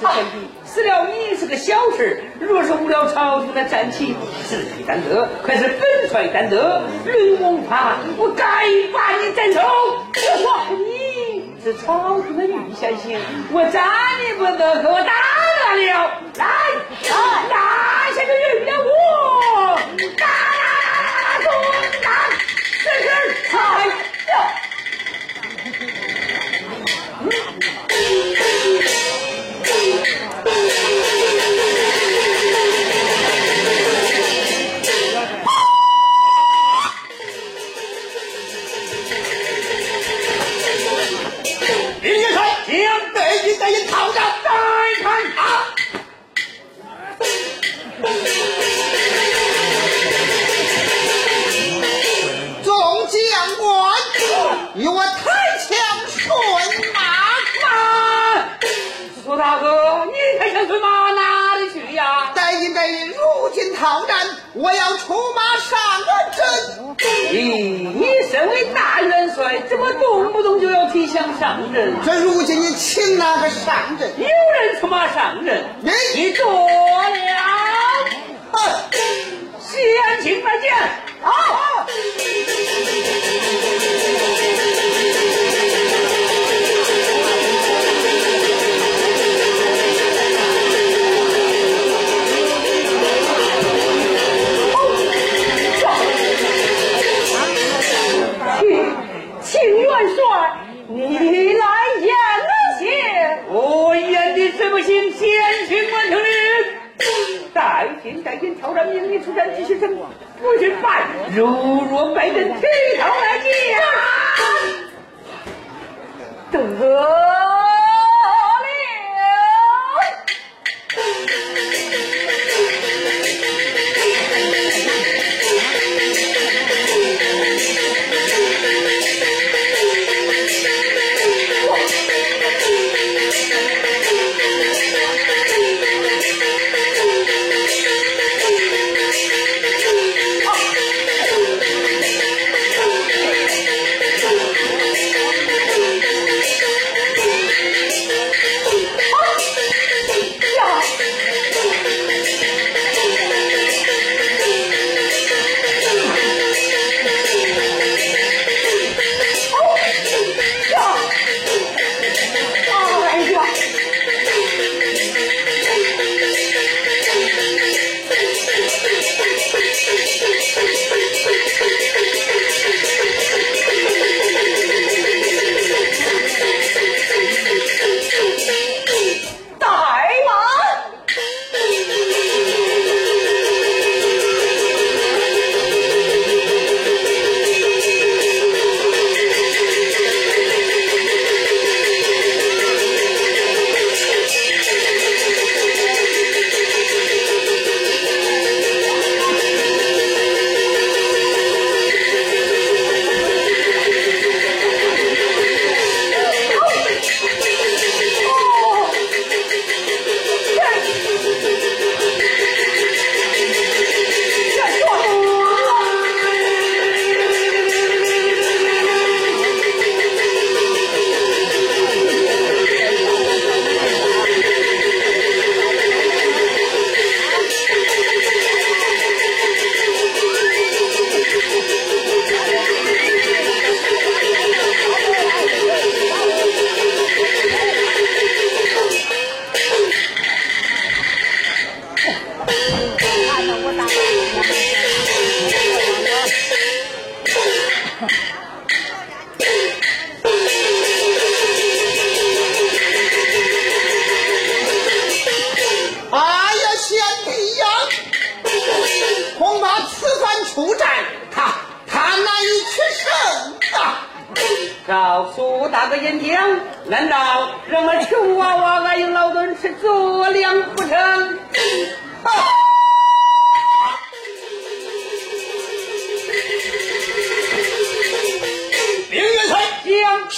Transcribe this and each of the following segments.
此文帝，死了你是个小事。若是？误了朝廷的战旗，是？己担得，还是？本帅担责。吕蒙怕，我该把你斩首！我你是朝廷的玉前行，我斩你不得，可我打得了。来，拿下这玉先锋，打走他，这是？他。出马哪里去呀？大元帅，如今讨战，我要出马上阵。咦，你身为大元帅，怎么动不动就要提枪上阵？这如今你请哪个上阵？有人出马上阵，你坐了。哼，安请拜见。好。命你出战继续争，不许败，如若败阵，提头来见。得。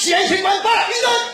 先行官大人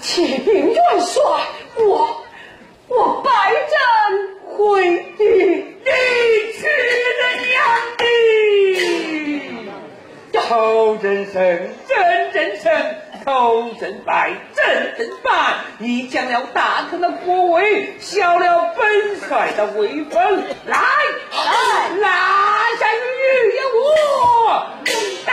启禀元帅，我我白战回敌，你去的娘的！头阵胜，阵阵胜，头阵败，阵阵败。你将了大唐的国威，消了本帅的威风。来来，拿下于我！打！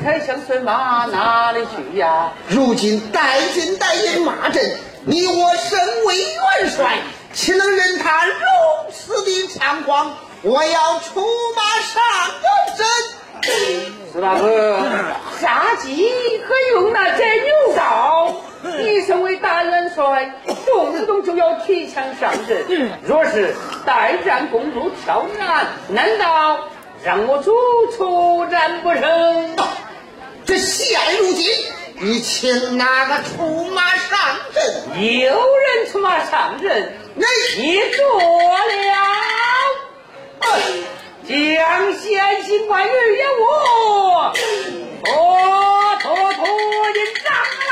你又才想顺马哪里去呀？如今带军带银马阵，你我身为元帅，岂能任他如此的猖狂？我要出马上阵。苏大哥，杀鸡可用那宰牛刀？你身为大元帅，动不动就要提枪上阵，若是代战公主挑战，难道让我主出战不成？这现如今，你请哪个出马上阵？有人出马上阵，那你做了。将先行官于也我，拖拖拖引上来。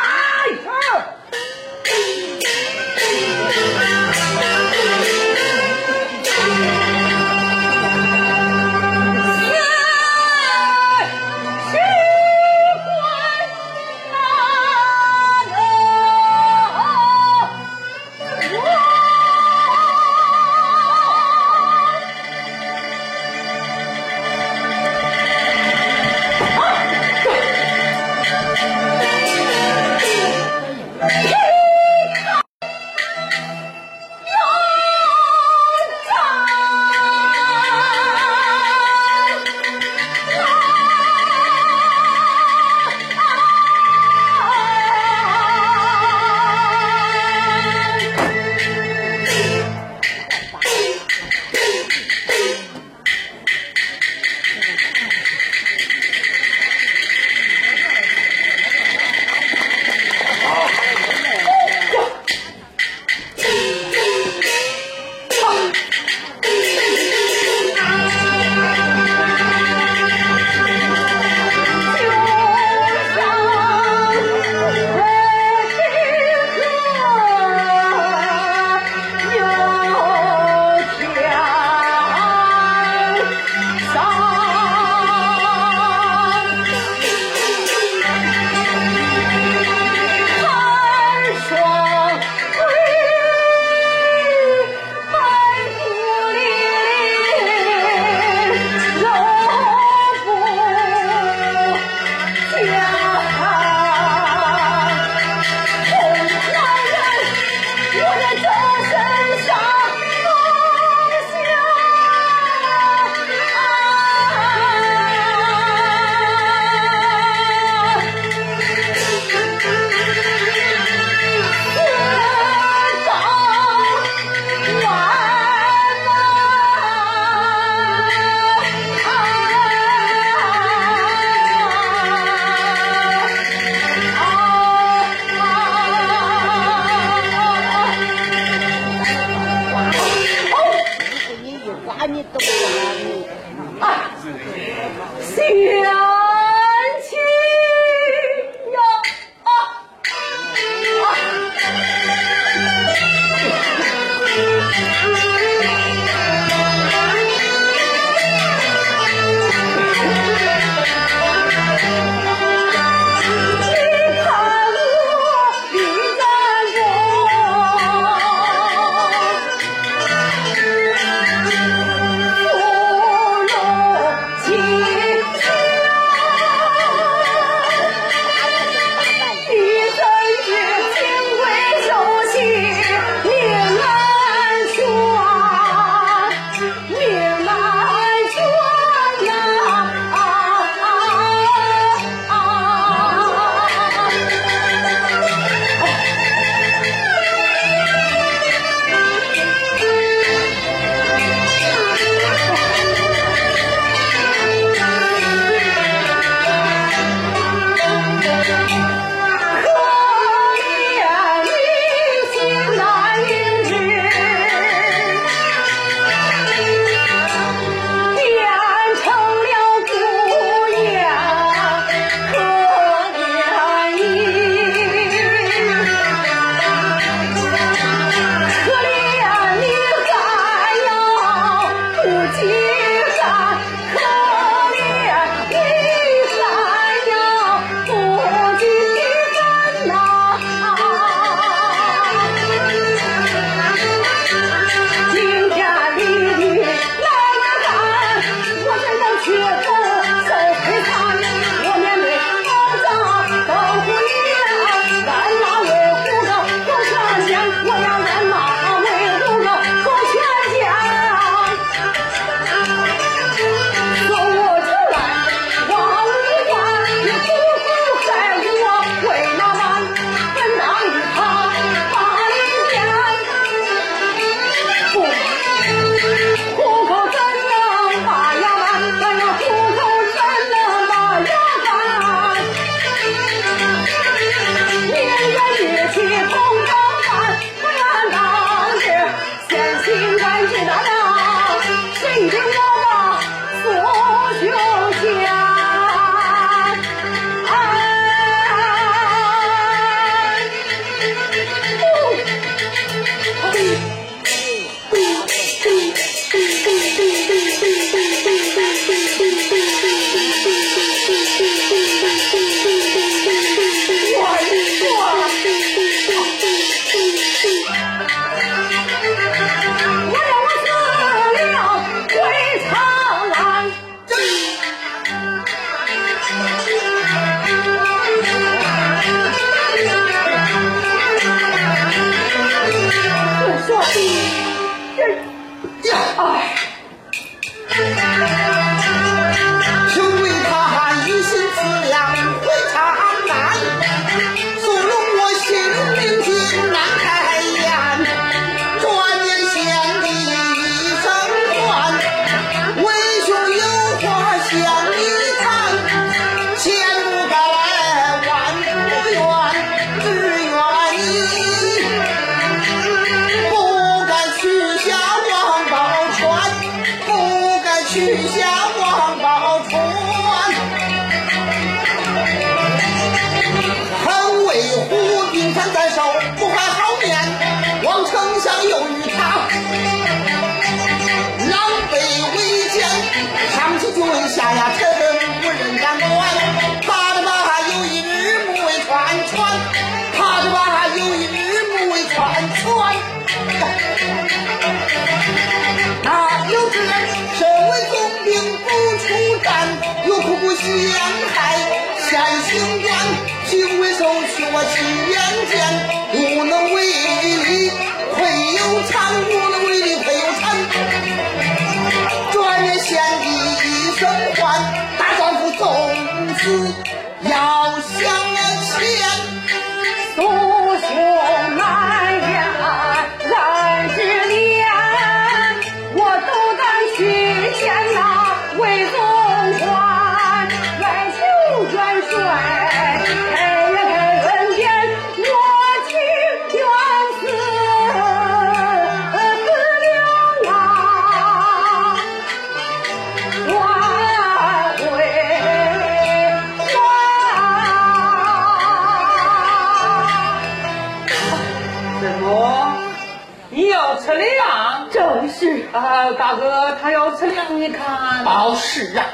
吃粮，正是。啊，大哥他要吃粮，你看。倒，是啊，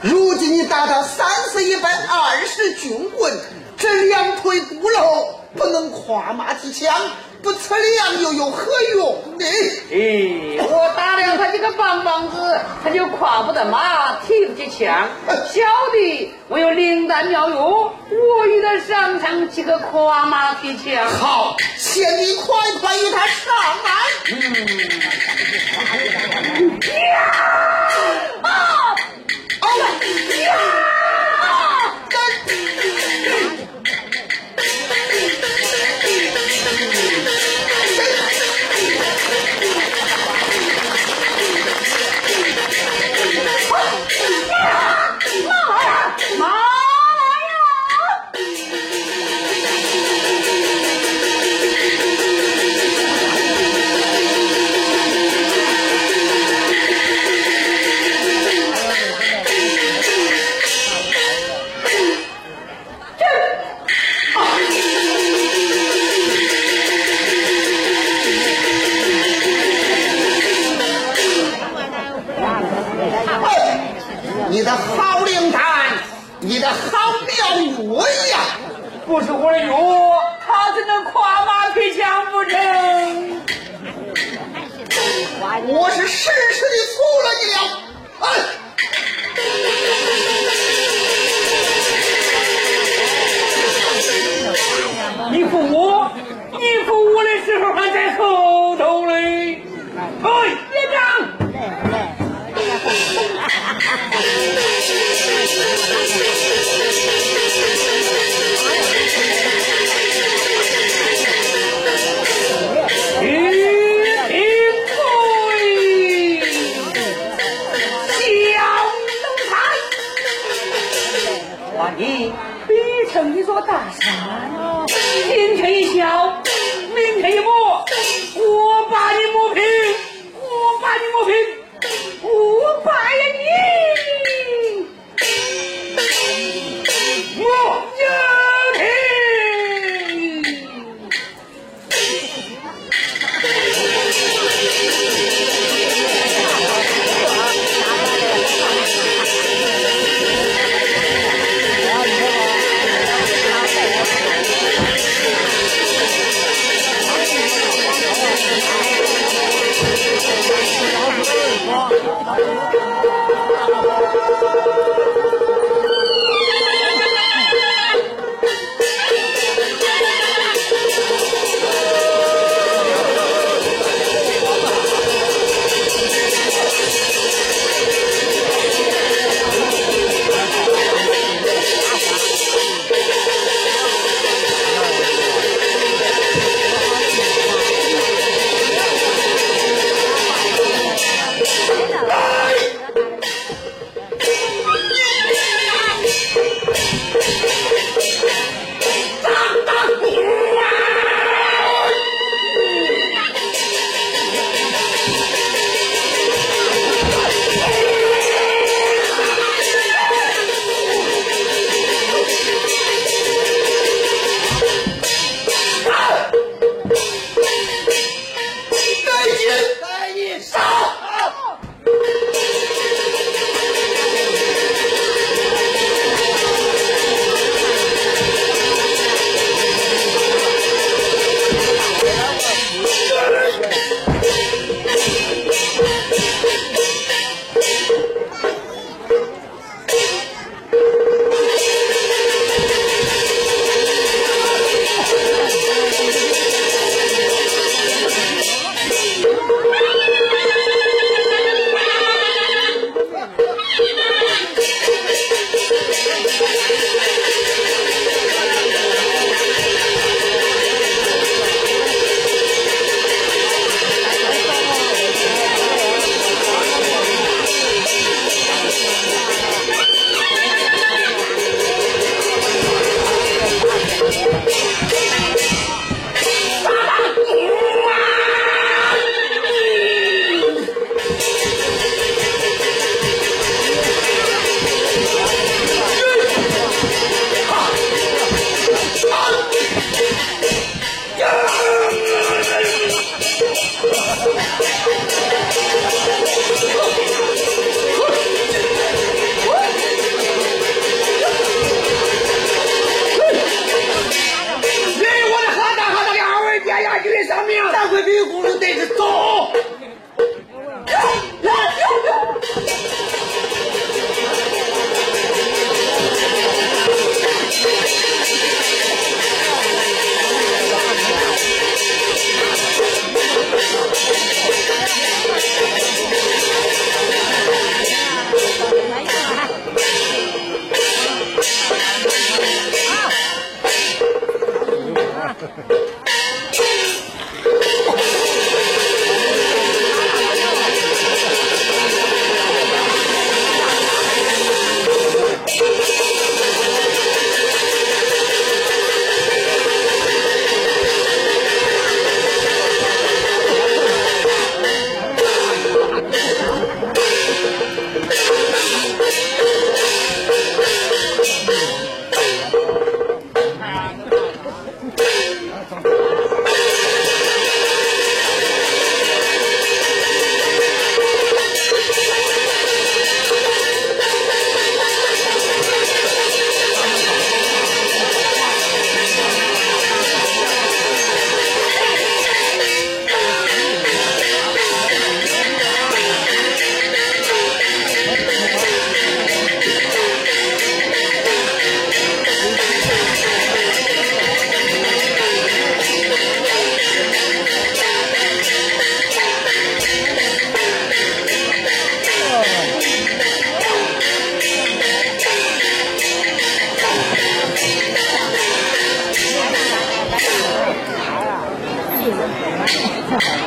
如今你打到三十一百二十军棍，这两腿骨头不能跨马提枪，不测量又有何用呢？哎，我打量他这个棒棒子，他就跨不得马，提不起枪。小弟我有灵丹妙药，我与他上场几个跨马提枪。好，请你快快与他上来。啊！啊呀！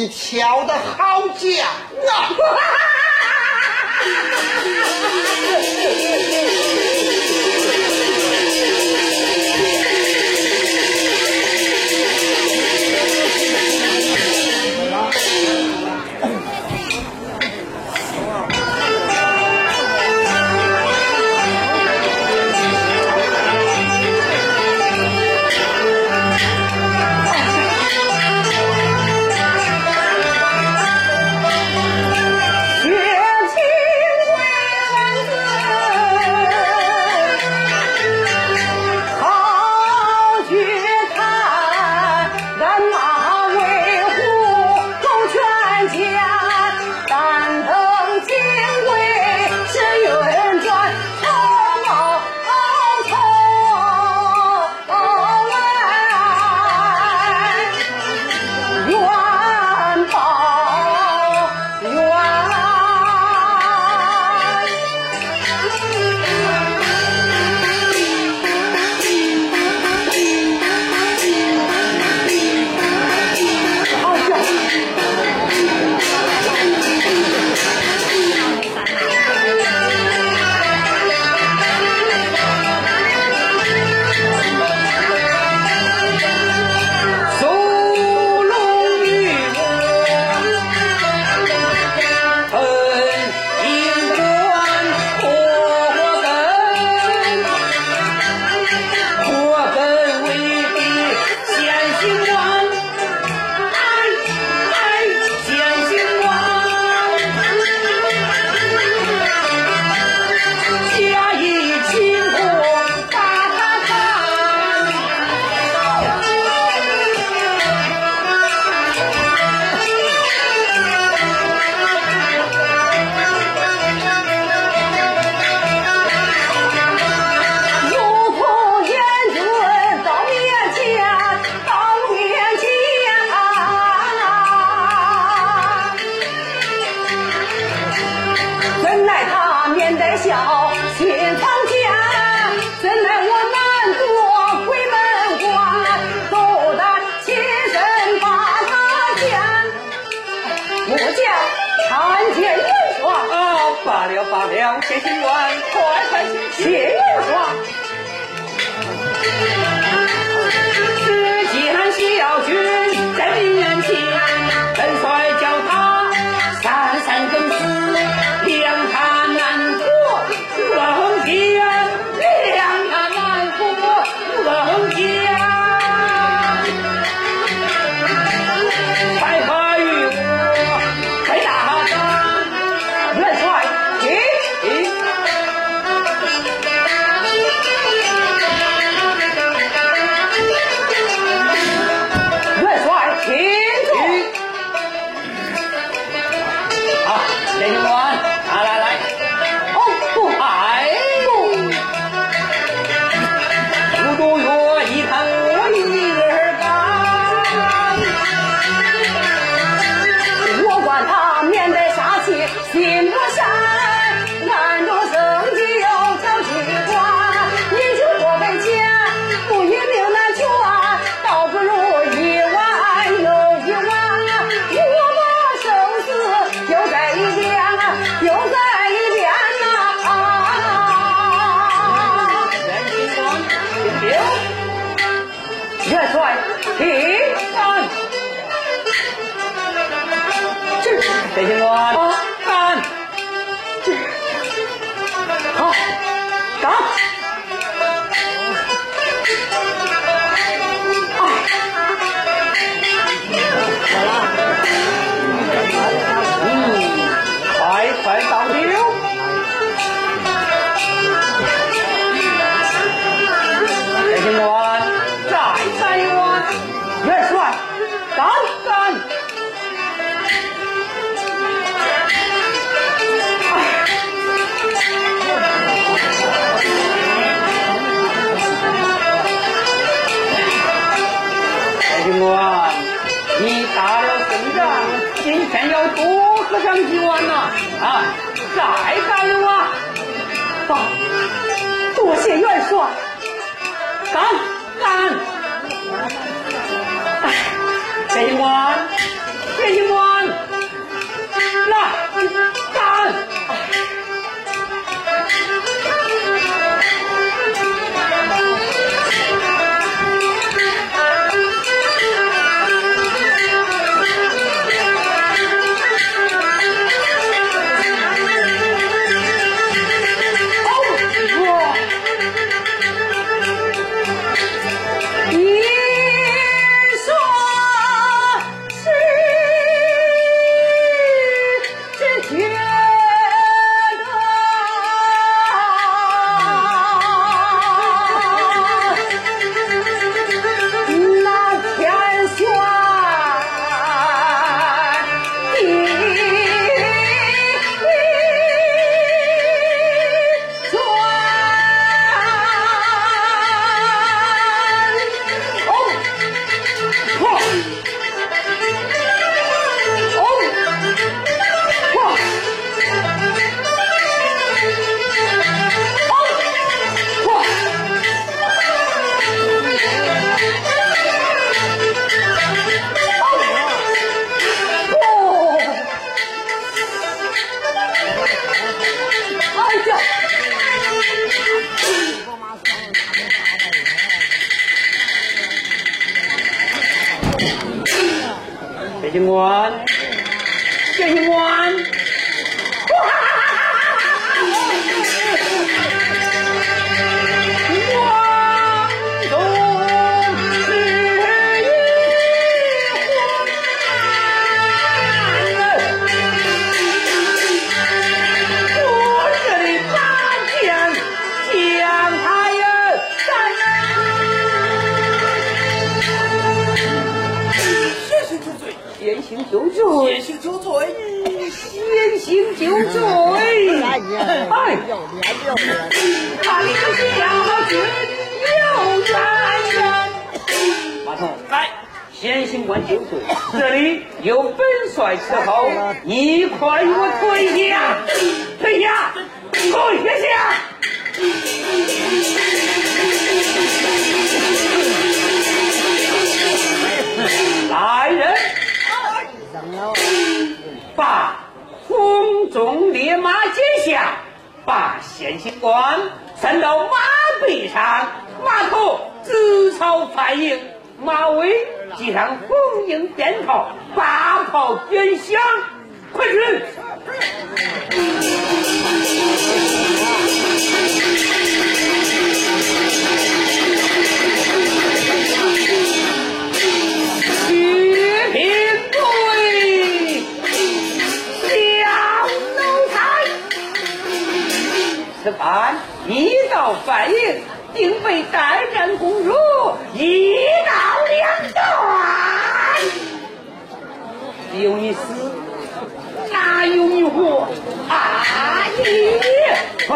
你挑的好将啊！站到马背上，马头紫草反应，马尾系上红缨鞭炮，八炮点响，快去。薛平贵。梁龙才。吃饭。一道反应，定被单战公主一刀两断。有你死，哪有你活啊？你啊！